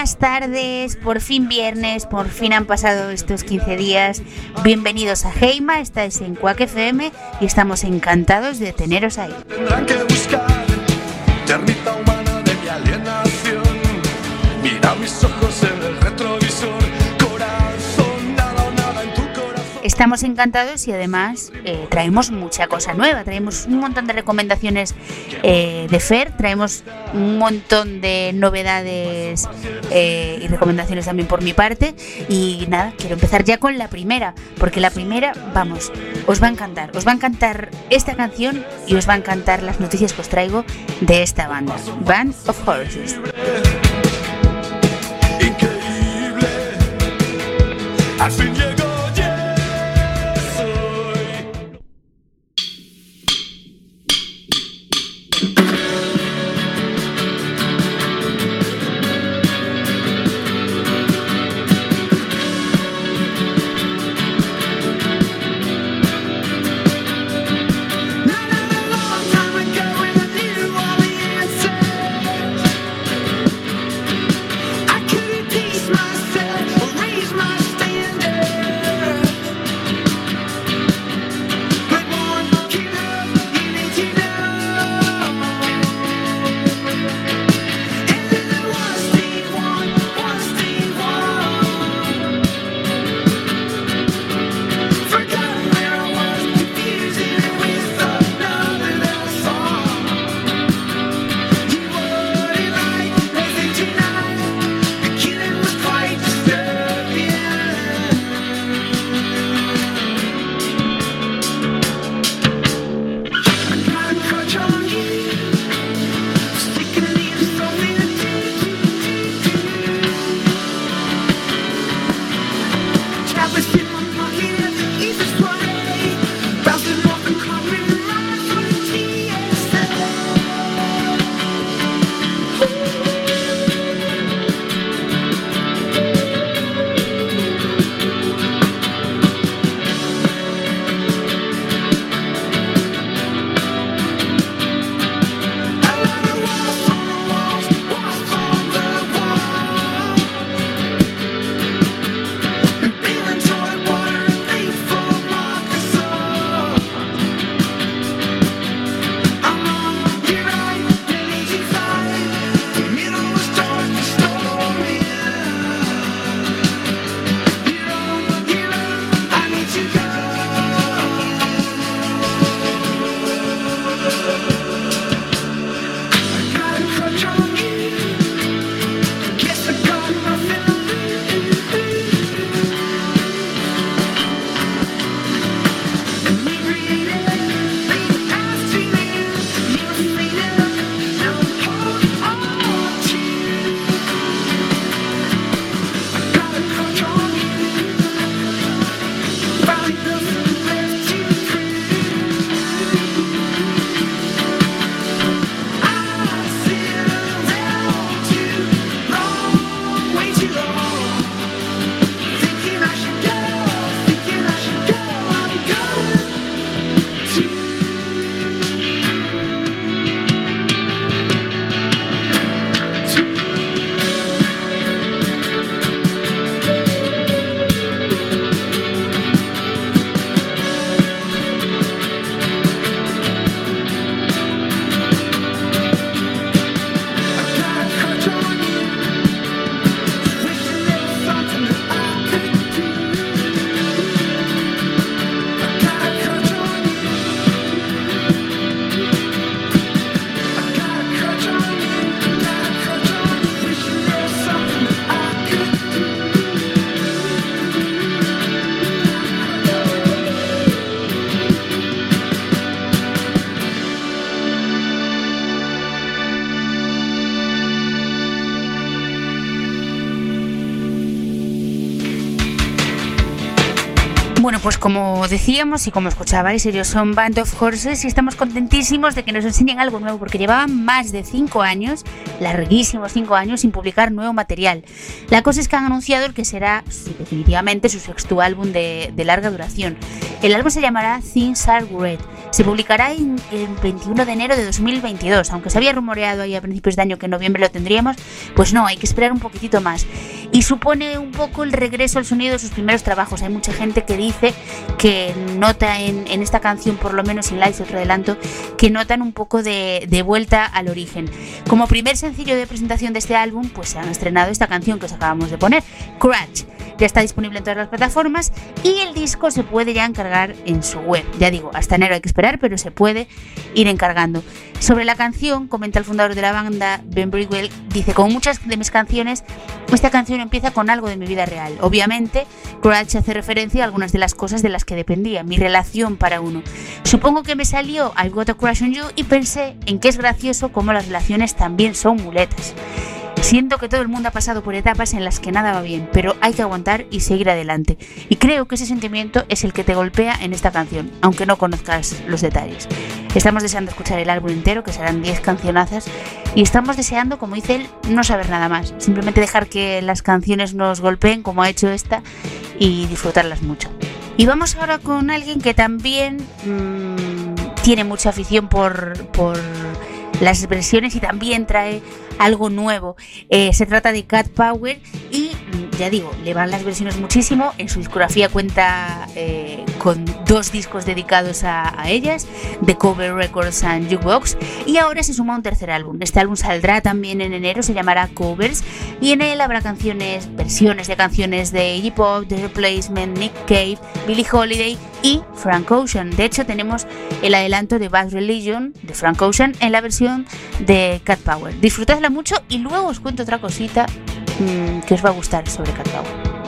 Buenas tardes, por fin viernes, por fin han pasado estos 15 días. Bienvenidos a Heima, estáis en Quack FM y estamos encantados de teneros ahí. Estamos encantados y además eh, traemos mucha cosa nueva, traemos un montón de recomendaciones eh, de Fer, traemos un montón de novedades eh, y recomendaciones también por mi parte. Y nada, quiero empezar ya con la primera, porque la primera, vamos, os va a encantar, os va a encantar esta canción y os va a encantar las noticias que os traigo de esta banda, Band of Horses. Increíble, pues como decíamos y como escuchabais, ellos son Band of Horses y estamos contentísimos de que nos enseñen algo nuevo porque llevaban más de 5 años, larguísimos 5 años, sin publicar nuevo material. La cosa es que han anunciado el que será definitivamente su sexto álbum de, larga duración. El álbum se llamará Things Are Red se publicará en el 21 de enero de 2022. Aunque se había rumoreado ahí a principios de año que en noviembre lo tendríamos, pues no, hay que esperar un poquitito más. Y supone un poco el regreso al sonido de sus primeros trabajos. Hay mucha gente que dice que nota en, esta canción, por lo menos en Live, otro adelanto, que notan un poco de, de vuelta al origen. Como primer sencillo de presentación de este álbum, pues se han estrenado esta canción que os acabamos de poner, Crash. Ya está disponible en todas las plataformas y el disco se puede ya encargar en su web. Ya digo, hasta enero hay que esperar, pero se puede ir encargando. Sobre la canción, comenta el fundador de la banda, Ben Bridwell, dice, como muchas de mis canciones, esta canción empieza con algo de mi vida real. Obviamente, Crash hace referencia a algunas de las cosas de las que dependía, mi relación para uno. Supongo que me salió I've Got a Crush on You y pensé en que es gracioso cómo las relaciones también son muletas. Siento que todo el mundo ha pasado por etapas en las que nada va bien, pero hay que aguantar y seguir adelante. Y creo que ese sentimiento es el que te golpea en esta canción, aunque no conozcas los detalles. Estamos deseando escuchar el álbum entero, que serán 10 cancionazas, y estamos deseando, como dice él, no saber nada más. Simplemente dejar que las canciones nos golpeen, como ha hecho esta, y disfrutarlas mucho. Y vamos ahora con alguien que también mmm, tiene mucha afición por, por las expresiones y también trae algo nuevo. Eh, se trata de Cat Power y ya digo, le van las versiones muchísimo. En su discografía cuenta eh, con dos discos dedicados a, ellas, The Cover Records and Jukebox, y ahora se suma un tercer álbum. Este álbum saldrá también en enero, se llamará Covers, y en él habrá canciones, versiones de canciones de Iggy Pop, The Replacement, Nick Cave, Billie Holiday y Frank Ocean. De hecho, tenemos el adelanto de Bad Religion de Frank Ocean en la versión de Cat Power. Disfrutadla mucho y luego os cuento otra cosita mmm, que os va a gustar sobre Cat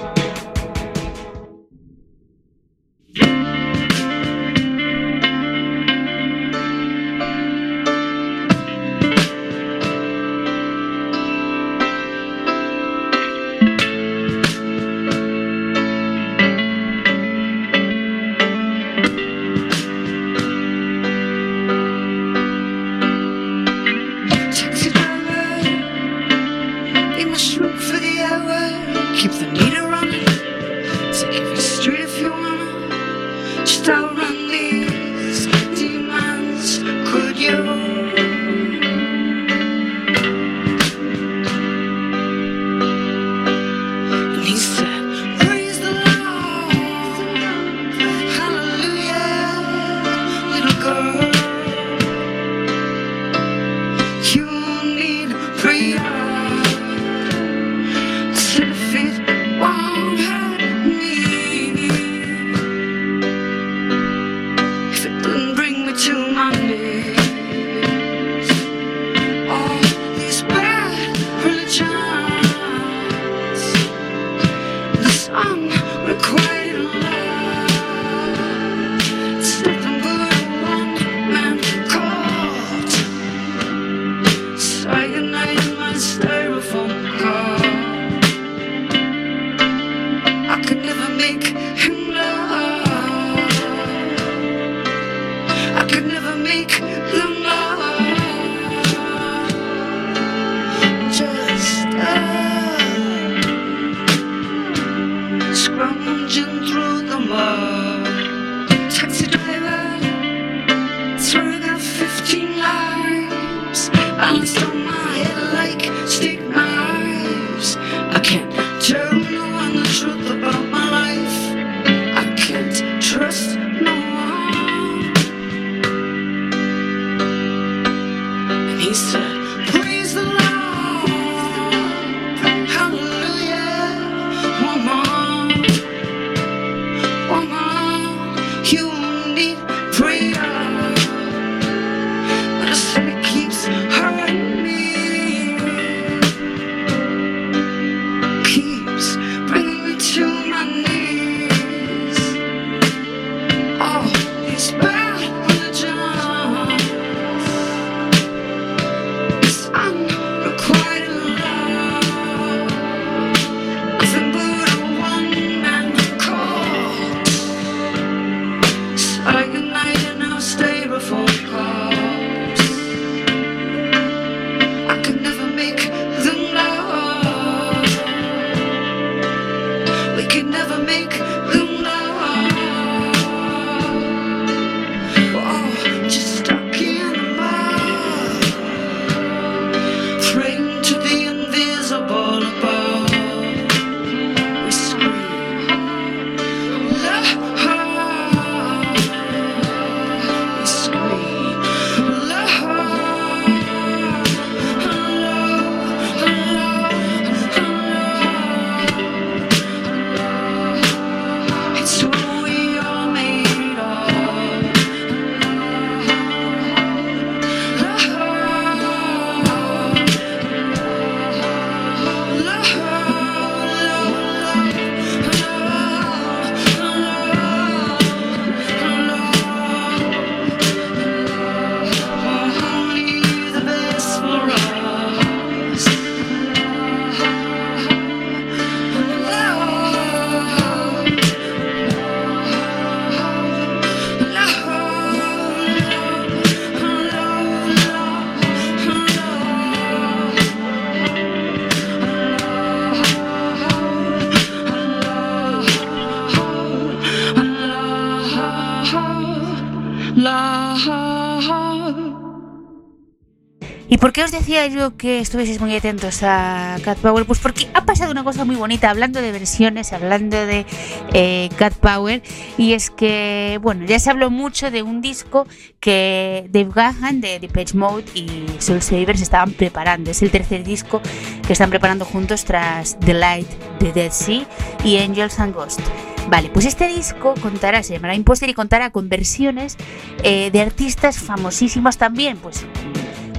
por qué os decía yo que estuvieseis muy atentos a Cat Power? Pues porque ha pasado una cosa muy bonita hablando de versiones, hablando de eh, Cat Power, y es que, bueno, ya se habló mucho de un disco que Dave Gahan de Depeche Mode y Soul Savers estaban preparando. Es el tercer disco que están preparando juntos tras The Light, The Dead Sea y Angels and Ghosts. Vale, pues este disco contará, se llamará Imposter y contará con versiones eh, de artistas famosísimos también, pues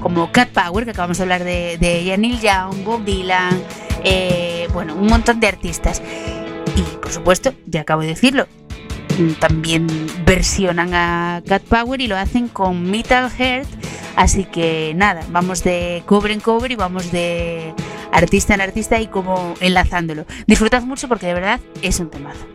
como Cat Power, que acabamos de hablar de, de Neil Young, Bob Dylan, eh, bueno, un montón de artistas. Y por supuesto, ya acabo de decirlo, también versionan a Cat Power y lo hacen con Metal Heart. Así que nada, vamos de cover en cover y vamos de artista en artista y como enlazándolo. Disfrutad mucho porque de verdad es un temazo.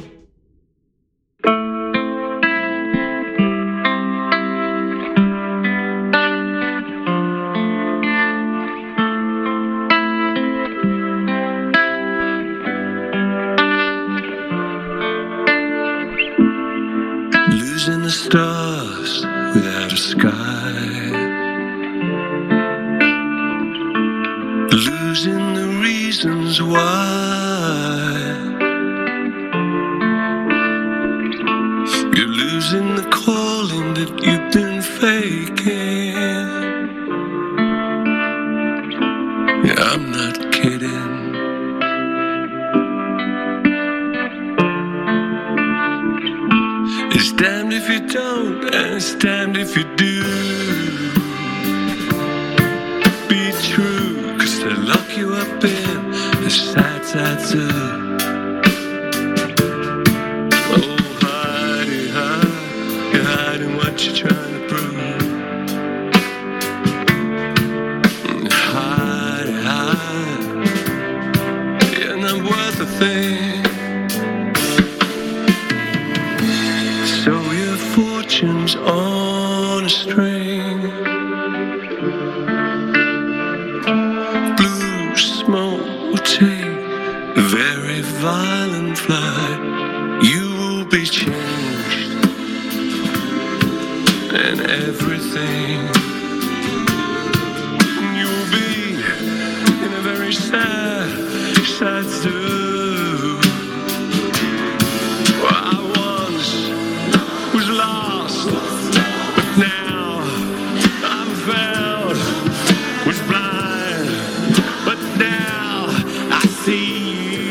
stop. い。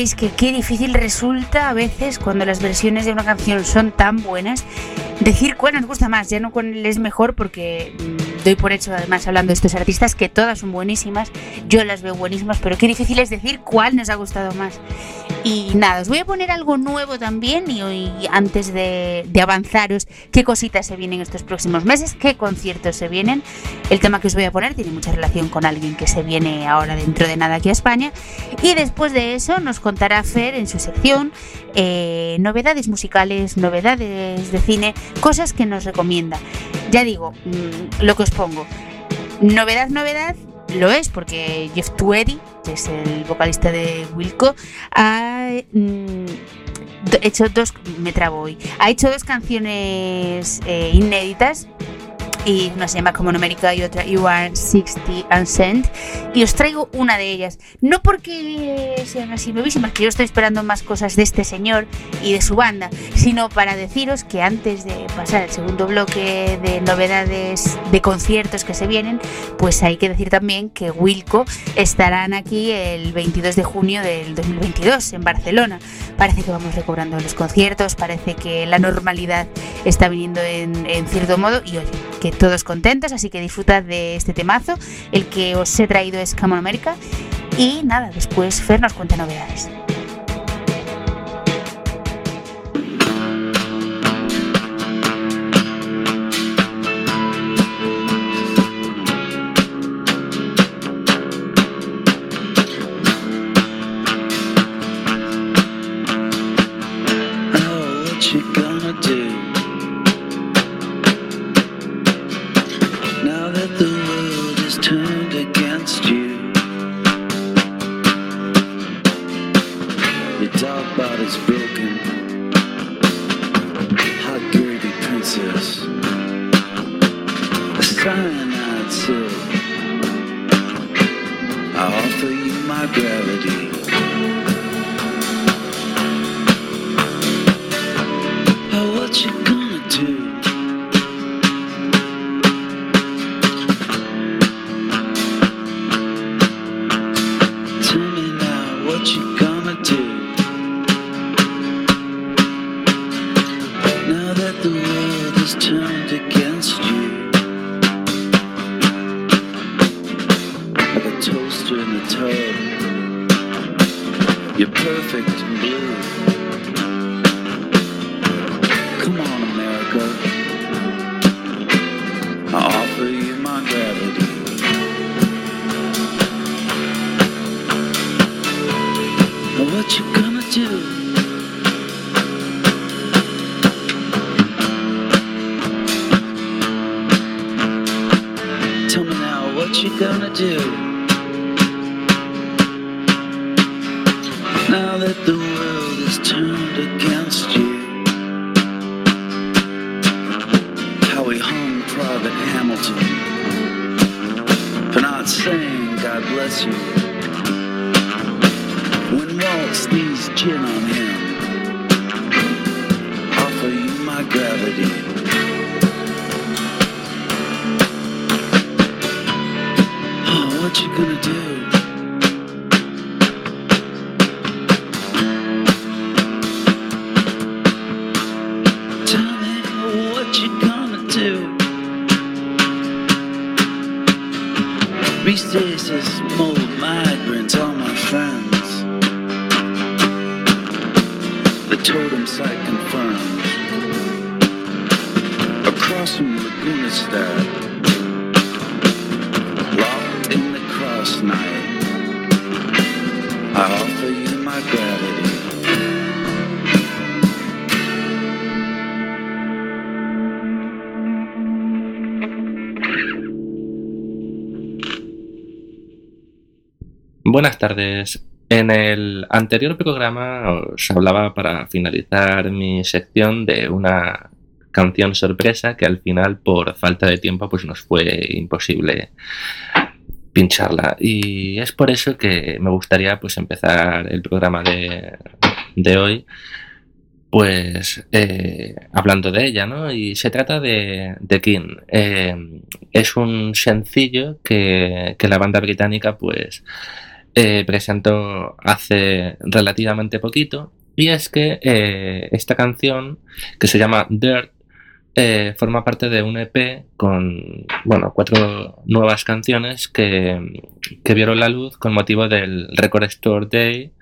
Ya veis que qué difícil resulta a veces cuando las versiones de una canción son tan buenas decir cuál nos gusta más, ya no cuál es mejor porque mm, doy por hecho además hablando de estos artistas que todas son buenísimas, yo las veo buenísimas, pero qué difícil es decir cuál nos ha gustado más. Y nada, os voy a poner algo nuevo también y hoy antes de, avanzaros qué cositas se vienen estos próximos meses, qué conciertos se vienen. El tema que os voy a poner tiene mucha relación con alguien que se viene ahora dentro de nada aquí a España y después de eso nos contará Fer en su sección eh, novedades musicales, novedades de cine, cosas que nos recomienda. Ya digo, mm, lo que os pongo. Novedad, novedad, lo es porque Jeff Tweedy, que es el vocalista de Wilco, ha mm, hecho dos, me trabo hoy, ha hecho dos canciones eh, inéditas y una se llama Como América y otra You Are 60 and Sent. Y os traigo una de ellas. No porque sean así nuevísimas, que yo estoy esperando más cosas de este señor y de su banda, sino para deciros que antes de pasar al segundo bloque de novedades de conciertos que se vienen, pues hay que decir también que Wilco estarán aquí el 22 de junio del 2022 en Barcelona. Parece que vamos recobrando los conciertos, parece que la normalidad está viniendo en, en cierto modo y oye, que todos contentos, así que disfrutad de este temazo. El que os he traído es Come América. Y nada, después Fer nos cuenta novedades. has turned against you. Like a toaster in the tub. You're perfect blue. Buenas tardes. En el anterior programa os hablaba para finalizar mi sección de una canción sorpresa que al final por falta de tiempo pues nos fue imposible pincharla y es por eso que me gustaría pues empezar el programa de, hoy pues eh, hablando de ella, ¿no? Y se trata de, de King. Eh, es un sencillo que, que, la banda británica pues eh, presentó hace relativamente poquito. Y es que eh, esta canción, que se llama Dirt, eh, forma parte de un EP con bueno, cuatro nuevas canciones que, que vieron la luz con motivo del Record Store Day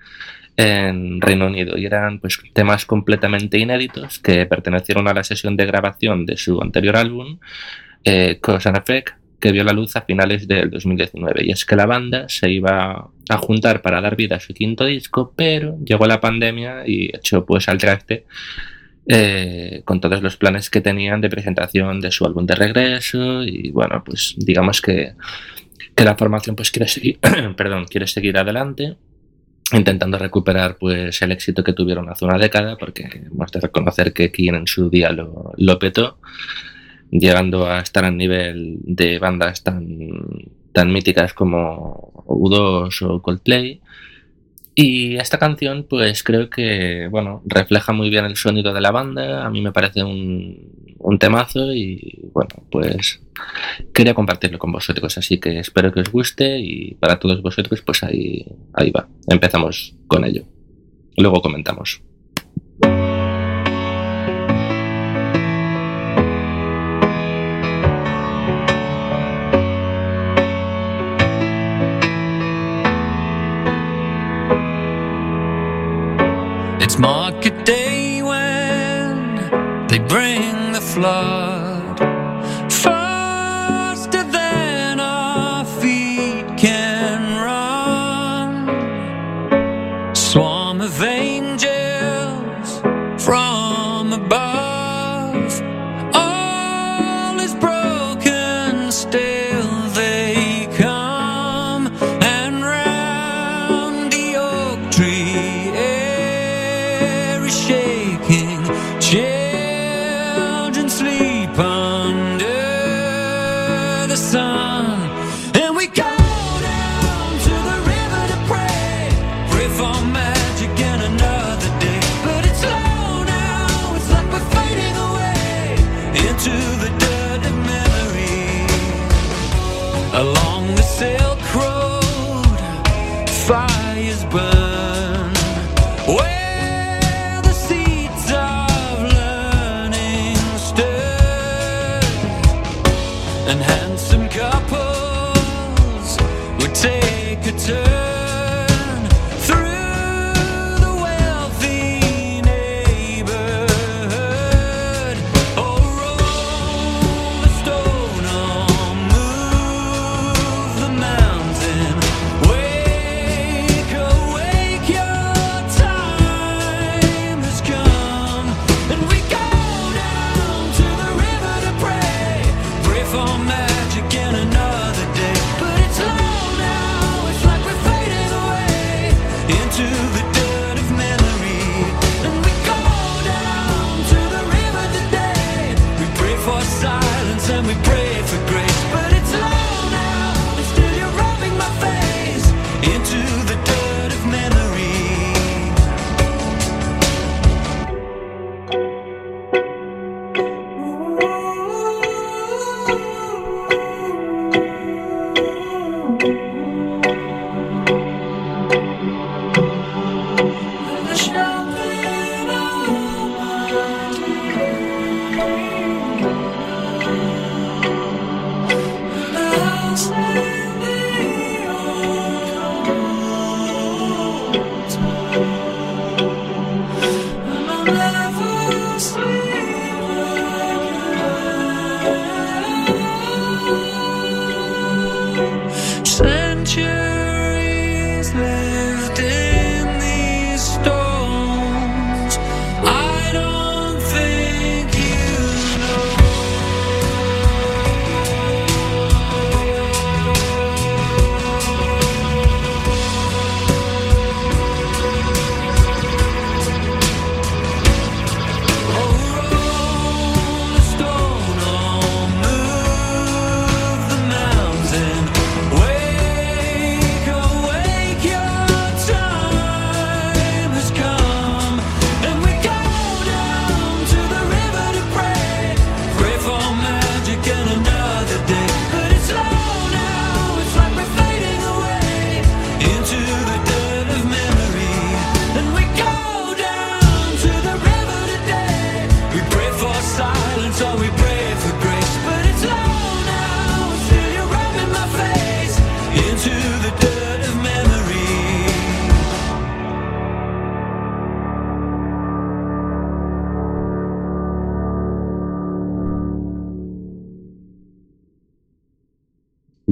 en Reino Unido y eran pues temas completamente inéditos que pertenecieron a la sesión de grabación de su anterior álbum Cause and Effect que vio la luz a finales del 2019 y es que la banda se iba a juntar para dar vida a su quinto disco pero llegó la pandemia y echó pues al traste eh, con todos los planes que tenían de presentación de su álbum de regreso. Y bueno pues digamos que, que la formación pues quiere seguir perdón quiere seguir adelante intentando recuperar pues el éxito que tuvieron hace una década, porque hemos de reconocer que quien en su día lo, lo petó, llegando a estar al nivel de bandas tan, tan míticas como U2 o Coldplay. Y esta canción, pues creo que, bueno, refleja muy bien el sonido de la banda. A mí me parece un, un temazo y, bueno, pues quería compartirlo con vosotros. Así que espero que os guste y para todos vosotros, pues ahí, ahí va. Empezamos con ello. Luego comentamos. It's market day when they bring the flood.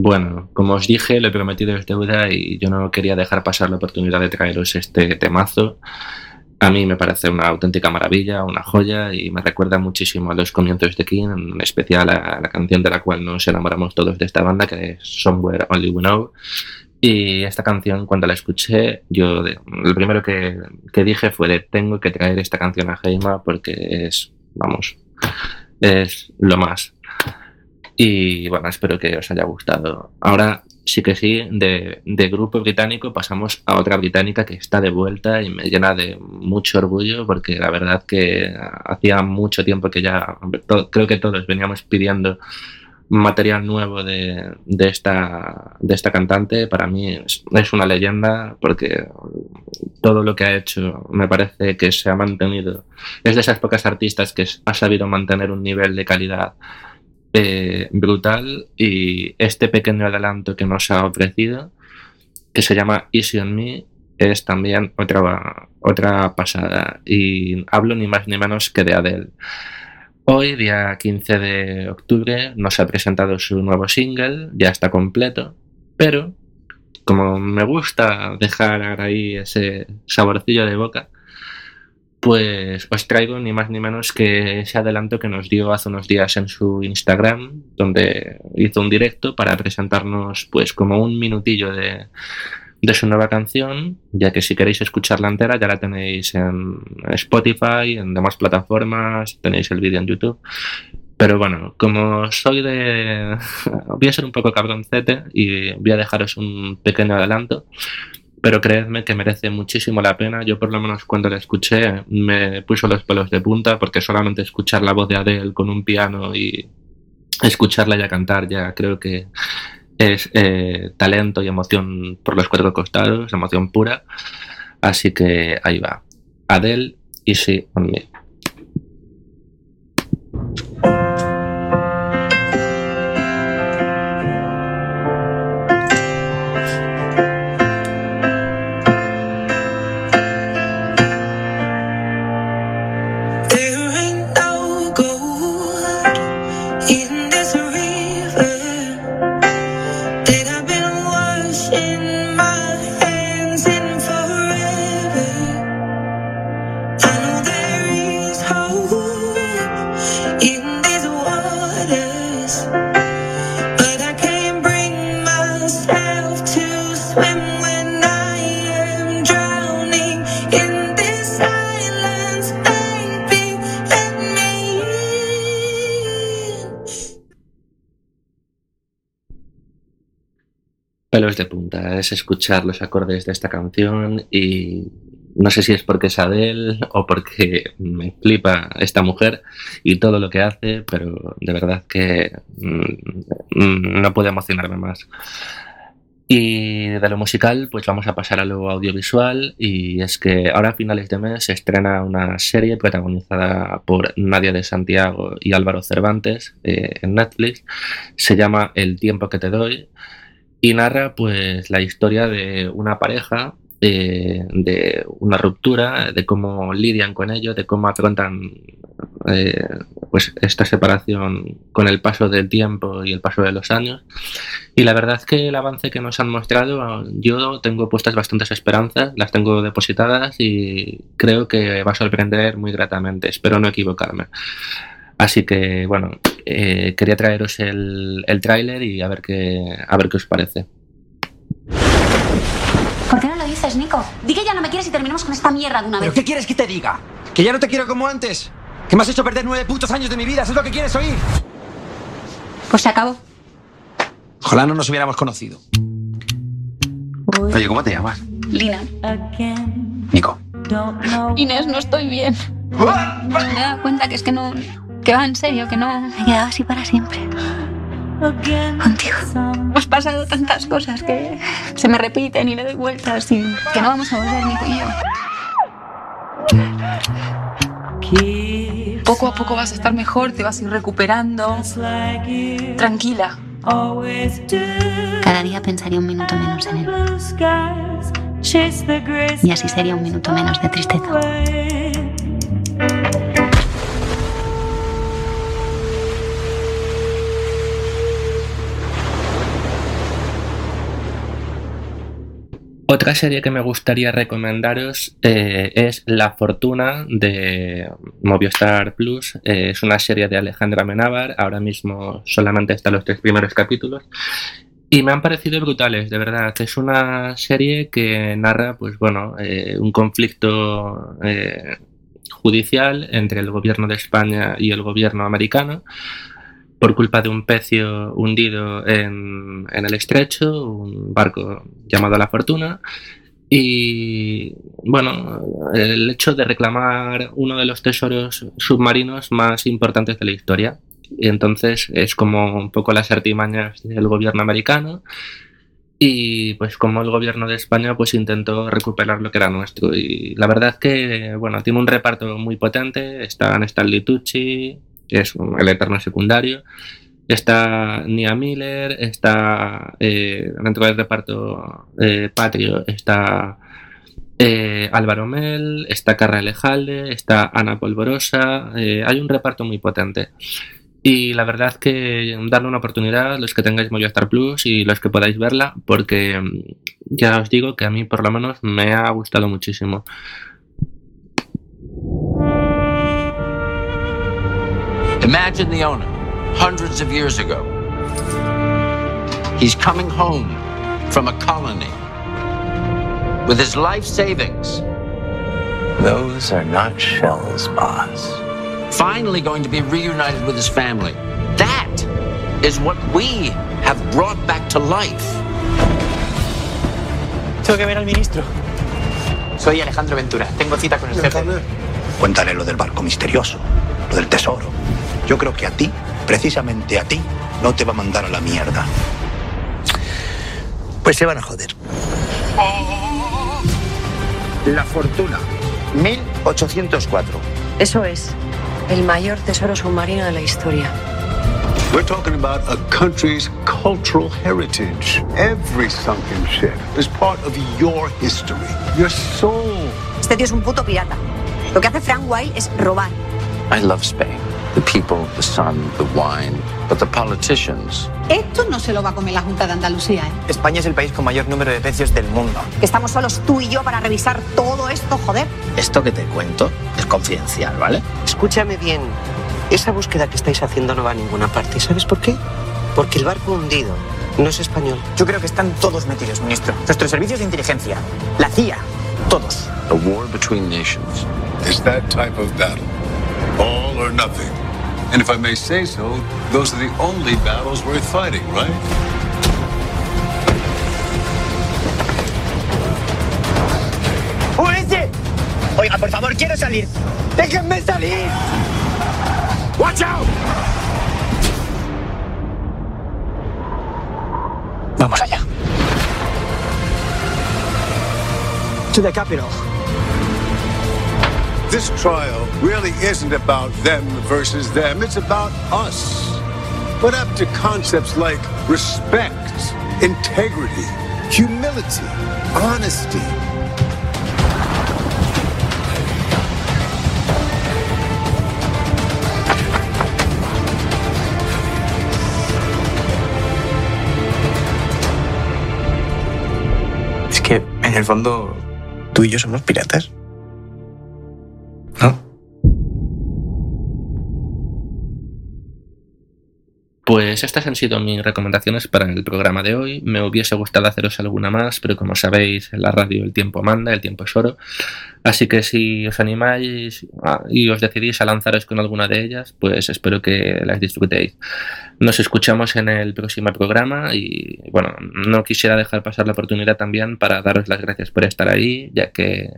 Bueno, como os dije, lo he prometido es deuda y yo no quería dejar pasar la oportunidad de traeros este temazo. A mí me parece una auténtica maravilla, una joya y me recuerda muchísimo a los comienzos de King, en especial a la canción de la cual nos enamoramos todos de esta banda, que es Somewhere Only We Know. Y esta canción, cuando la escuché, yo lo primero que, que dije fue de tengo que traer esta canción a Heima porque es, vamos, es lo más. Y bueno, espero que os haya gustado. Ahora sí que sí, de, grupo británico pasamos a otra británica que está de vuelta y me llena de mucho orgullo porque la verdad que hacía mucho tiempo que ya, creo que todos veníamos pidiendo material nuevo de, de esta, de esta cantante. Para mí es una leyenda porque todo lo que ha hecho me parece que se ha mantenido. Es de esas pocas artistas que ha sabido mantener un nivel de calidad eh, brutal y este pequeño adelanto que nos ha ofrecido, que se llama Easy on Me, es también otra, otra pasada. Y hablo ni más ni menos que de Adele. Hoy, día 15 de octubre, nos ha presentado su nuevo single, ya está completo, pero como me gusta dejar ahí ese saborcillo de boca, pues os traigo ni más ni menos que ese adelanto que nos dio hace unos días en su Instagram, donde hizo un directo para presentarnos pues como un minutillo de, su nueva canción, ya que si queréis escucharla entera ya la tenéis en Spotify, en demás plataformas, tenéis el vídeo en YouTube. Pero bueno, como soy de... voy a ser un poco cabroncete y voy a dejaros un pequeño adelanto pero creedme que merece muchísimo la pena. Yo por lo menos cuando la escuché me puso los pelos de punta porque solamente escuchar la voz de Adele con un piano y escucharla ya cantar ya creo que es eh, talento y emoción por los cuatro costados, emoción pura. Así que ahí va. Adele, Easy on Me. Pelos de punta es escuchar los acordes de esta canción y no sé si es porque es Adele o porque me flipa esta mujer y todo lo que hace, pero de verdad que mm, mm, no puedo emocionarme más. Y de lo musical, pues vamos a pasar a lo audiovisual y es que ahora a finales de mes se estrena una serie protagonizada por Nadia de Santiago y Álvaro Cervantes eh, en Netflix. Se llama El tiempo que te doy y narra pues la historia de una pareja eh, de una ruptura, de cómo lidian con ello, de cómo afrontan eh, pues esta separación con el paso del tiempo y el paso de los años. Y la verdad es que el avance que nos han mostrado, yo tengo puestas bastantes esperanzas, las tengo depositadas y creo que va a sorprender muy gratamente, espero no equivocarme. Así que bueno, eh, quería traeros el, el tráiler y a ver qué a ver qué os parece. ¿Por qué no lo dices, Nico? Di que ya no me quieres y terminemos con esta mierda de una ¿Pero vez. qué quieres que te diga? ¿Que ya no te quiero como antes? ¿Que me has hecho perder nueve putos años de mi vida? ¿Eso es lo que quieres oír? Pues se acabó. Ojalá no nos hubiéramos conocido. Oye, ¿cómo te llamas? Lina. Nico. Inés, no estoy bien. Me he dado cuenta que es que no. Que va en serio, que no. Me he quedado así para siempre. Contigo. Hemos pasado tantas cosas que se me repiten y le doy vueltas y que no vamos a volver Nico y yo. Poco a poco vas a estar mejor, te vas a ir recuperando. Tranquila. Cada día pensaría un minuto menos en él. Y así sería un minuto menos de tristeza. Otra serie que me gustaría recomendaros eh, es La Fortuna de Movistar Plus. Eh, es una serie de Alejandra Menábar. Ahora mismo solamente están los tres primeros capítulos. Y me han parecido brutales, de verdad. Es una serie que narra, pues bueno, eh, un conflicto judicial entre el gobierno de España y el gobierno americano por culpa de un pecio hundido en, en el estrecho, un barco llamado La Fortuna. Y bueno, el hecho de reclamar uno de los tesoros submarinos más importantes de la historia. Y entonces es como un poco las artimañas del gobierno americano y pues como el gobierno de España pues intentó recuperar lo que era nuestro y la verdad es que bueno tiene un reparto muy potente están Stanley Tucci es un- el eterno secundario. Está Nia Miller está eh, dentro del reparto eh, patrio está eh, Álvaro Mel está Carra Elejalde está Ana Polvorosa eh, hay un reparto muy potente. Y la verdad que darle una oportunidad los que tengáis Movistar Plus y los que podáis verla, porque mm, ya os digo que a mí por lo menos me ha gustado muchísimo. Imagine the owner, hundreds of years ago. He's coming home from a colony with his life savings, Those are not shells, boss. finally going to be reunited with his family. That is what we have brought back to life. Tengo que ver al ministro. Soy Alejandro Ventura. Tengo cita con el jefe. Cuéntale lo del barco misterioso, lo del tesoro. Yo creo que a ti, precisamente a ti, no te va a mandar a la mierda. Pues se van a joder. La fortuna, 1804. Eso es el mayor tesoro submarino de la historia. We're talking about a country's cultural heritage. Every sunken ship is part of your history, your soul. Este tío es un puto pirata. Lo que hace Frank White es robar. I love Spain. The people, the sun, the wine, but the politicians. Esto no se lo va a comer la Junta de Andalucía, ¿eh? España es el país con mayor número de pecios del mundo. Que estamos solos tú y yo para revisar todo esto, joder. Esto que te cuento es confidencial, ¿vale? Escúchame bien. Esa búsqueda que estáis haciendo no va a ninguna parte. ¿Y ¿Sabes por qué? Porque el barco hundido no es español. Yo creo que están todos metidos, ministro. Nuestros servicios de inteligencia, la CIA, todos. A war between nations. It's that type of battle. All or nothing. And if I may say so, those are the only battles worth fighting, right? ¡Únete! Oiga, por favor, quiero salir. ¡Déjenme salir! ¡Watch out! Vamos allá. To the capital. This trial really isn't about them versus them, it's about us. What up to concepts like respect, integrity, humility, honesty? Es que, en el fondo, tú y yo somos piratas. Pues estas han sido mis recomendaciones para el programa de hoy. Me hubiese gustado haceros alguna más, pero como sabéis, en la radio el tiempo manda, el tiempo es oro. Así que si os animáis ah, y os decidís a lanzaros con alguna de ellas, pues espero que las disfrutéis. Nos escuchamos en el próximo programa y bueno, no quisiera dejar pasar la oportunidad también para daros las gracias por estar ahí, ya que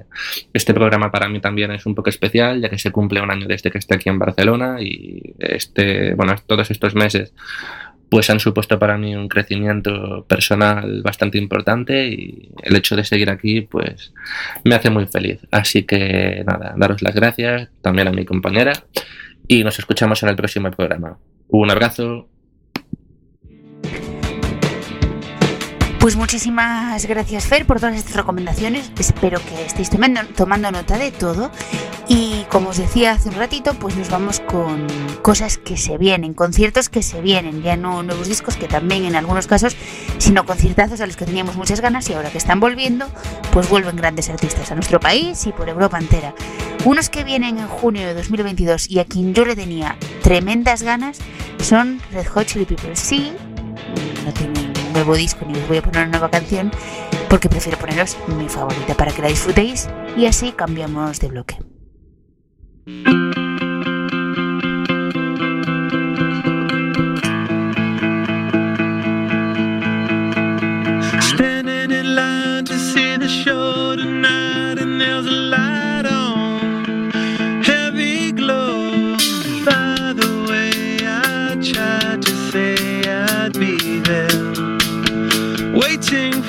este programa para mí también es un poco especial, ya que se cumple un año desde que esté aquí en Barcelona y este, bueno, todos estos meses pues han supuesto para mí un crecimiento personal bastante importante y el hecho de seguir aquí pues me hace muy feliz. Así que nada, daros las gracias también a mi compañera y nos escuchamos en el próximo programa. Un abrazo. Pues muchísimas gracias Fer por todas estas recomendaciones. Espero que estéis tomando, tomando nota de todo. Y como os decía hace un ratito, pues nos vamos con cosas que se vienen, conciertos que se vienen, ya no nuevos discos que también en algunos casos, sino conciertazos a los que teníamos muchas ganas y ahora que están volviendo, pues vuelven grandes artistas a nuestro país y por Europa entera. Unos que vienen en junio de 2022 y a quien yo le tenía tremendas ganas son Red Hot Chili Peppers. Sí, nuevo disco ni les voy a poner una nueva canción porque prefiero poneros mi favorita para que la disfrutéis y así cambiamos de bloque. watching.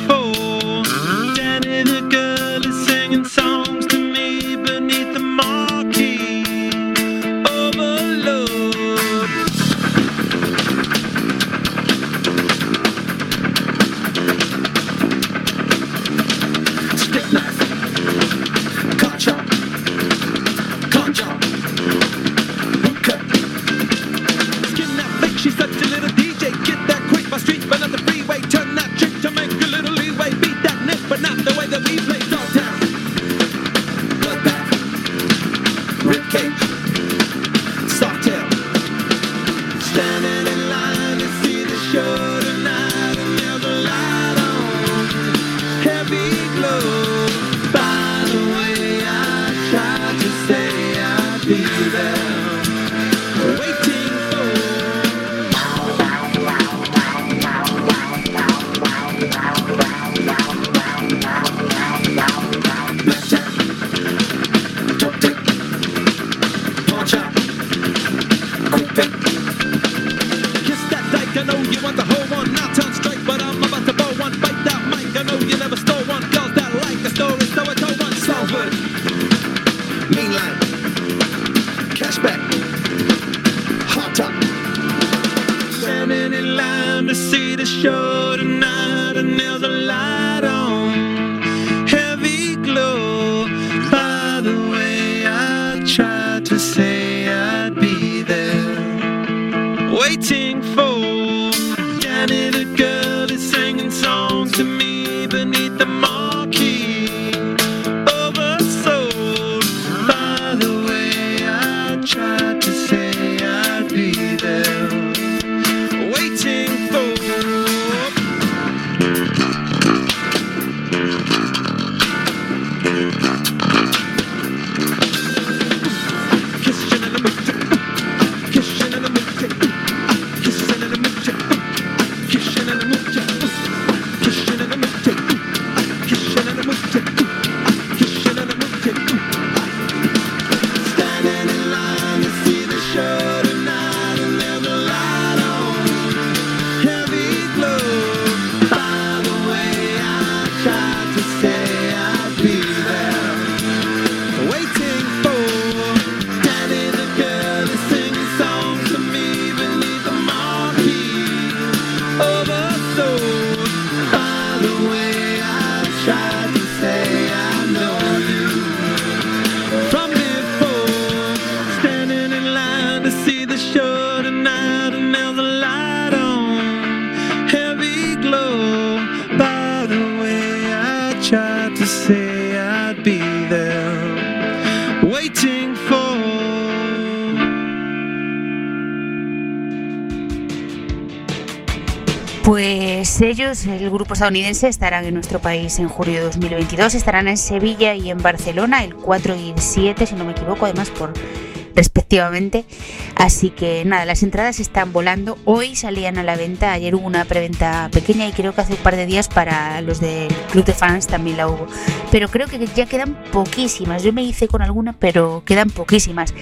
El grupo estadounidense, estarán en nuestro país en julio de 2022, estarán en Sevilla y en Barcelona el 4 y el 7, si no me equivoco, además por respectivamente. Así que nada, las entradas están volando. Hoy salían a la venta, ayer hubo una preventa pequeña y creo que hace un par de días para los del club de fans también la hubo. Pero creo que ya quedan poquísimas. Yo me hice con alguna, pero quedan poquísimas.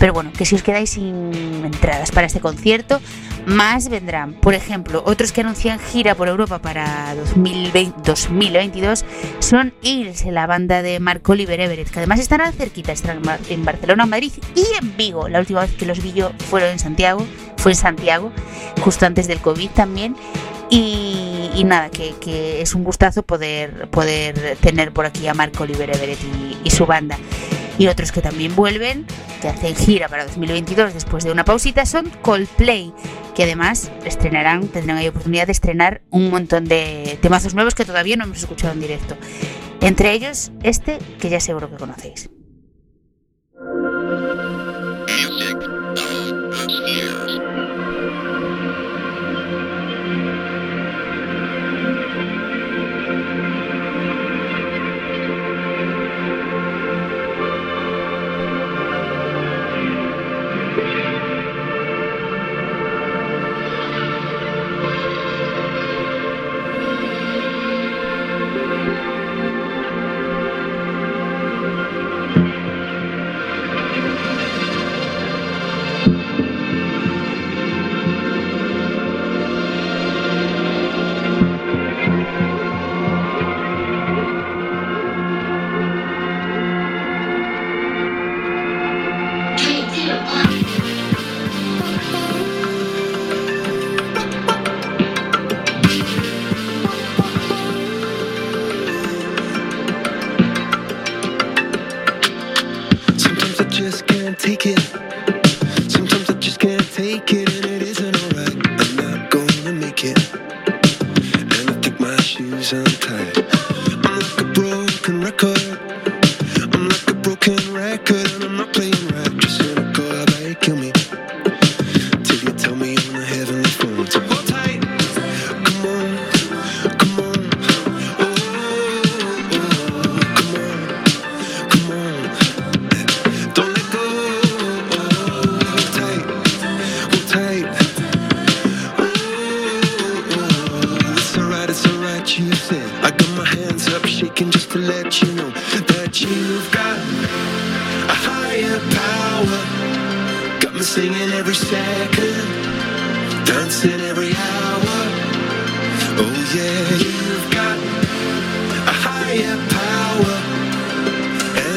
Pero bueno, que si os quedáis sin entradas para este concierto, más vendrán. Por ejemplo, otros que anuncian gira por Europa para 2020, 2022 son Hills, la banda de Mark Oliver Everett, que además estarán cerquita, estarán en Barcelona, Madrid y en Vigo. La última vez que los vi yo fueron en Santiago, fue en Santiago, justo antes del COVID también. Y, nada, que, es un gustazo poder, tener por aquí a Marco Oliver Everett y su banda. Y otros que también vuelven, que hacen gira para 2022 después de una pausita, son Coldplay, que además estrenarán, tendrán ahí oportunidad de estrenar un montón de temazos nuevos que todavía no hemos escuchado en directo. Entre ellos, este que ya seguro que conocéis.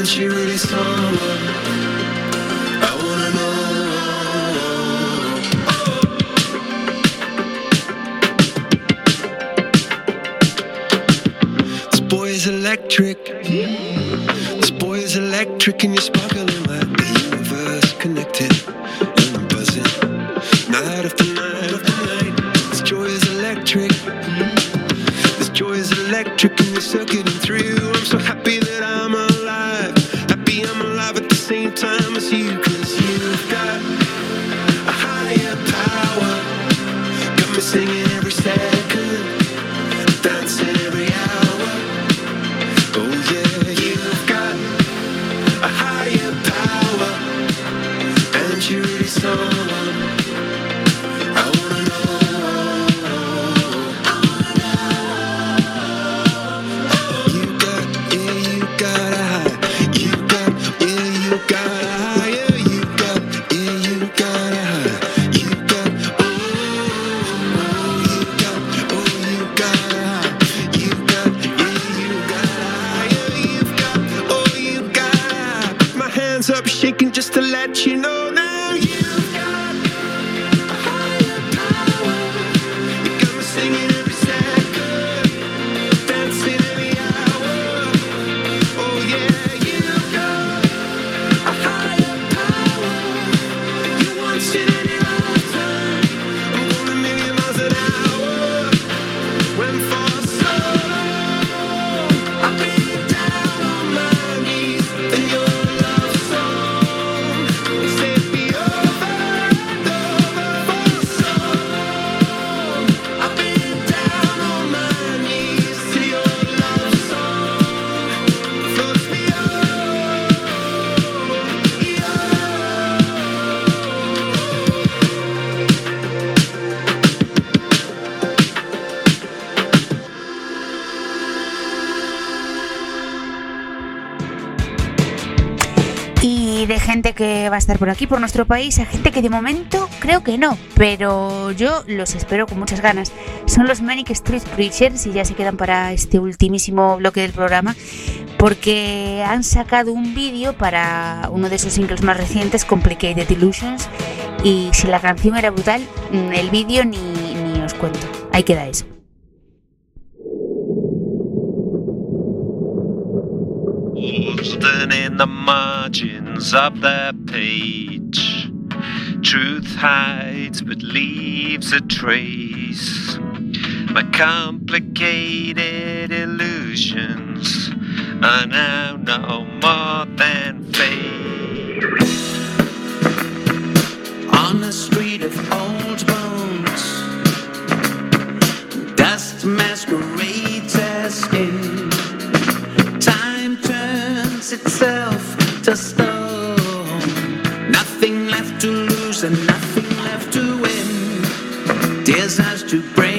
And she really someone I wanna know. This boy is electric. This boy is electric, and you're sparkling like the universe connected. And I'm buzzing night after night after night. This joy is electric. This joy is electric, and you're circuiting estar por aquí, por nuestro país, a gente que de momento creo que no, pero yo los espero con muchas ganas. Son los Manic Street Preachers y ya se quedan para este ultimísimo bloque del programa porque han sacado un vídeo para uno de sus singles más recientes, Complicated Illusions, y si la canción era brutal, mm, el vídeo ni, ni os cuento. ahí queda eso. Page. Truth hides but leaves a trace. My complicated illusions are now no more than fake. On a street of old bones, dust masquerades as skin. Time turns itself to stone. And nothing left to win. Tears has to break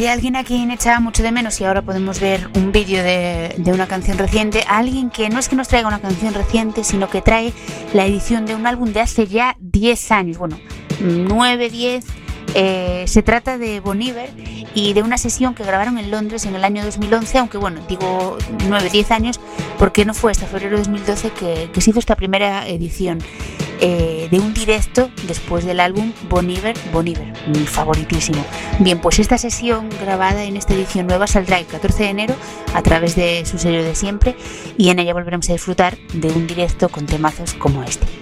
De alguien a quien echaba mucho de menos y ahora podemos ver un vídeo de, de una canción reciente, alguien que no es que nos traiga una canción reciente, sino que trae la edición de un álbum de hace ya 10 años, bueno, 9, 10. eh, se trata de Bon Iver y de una sesión que grabaron en Londres en el año 2011, aunque bueno, digo 9, 10 años, porque no fue hasta febrero de 2012 que, que se hizo esta primera edición eh, de un directo después del álbum Bon Iver, Bon Iver, mi favoritísimo. Bien, pues esta sesión grabada en esta edición nueva saldrá el 14 de enero a través de su sello de siempre y en ella volveremos a disfrutar de un directo con temazos como este.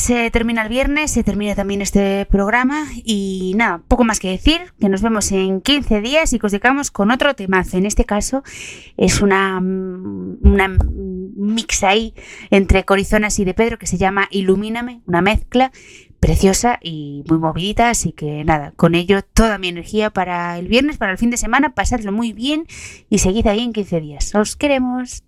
Se termina el viernes, se termina también este programa y nada, poco más que decir, que nos vemos en 15 días y que os con otro temazo. En este caso es una, mm, una mix ahí entre Corizonas y de Pedro que se llama Ilumíname, una mezcla preciosa y muy movidita, así que nada, con ello toda mi energía para el viernes, para el fin de semana, pasadlo muy bien y seguid ahí en 15 días. Os queremos.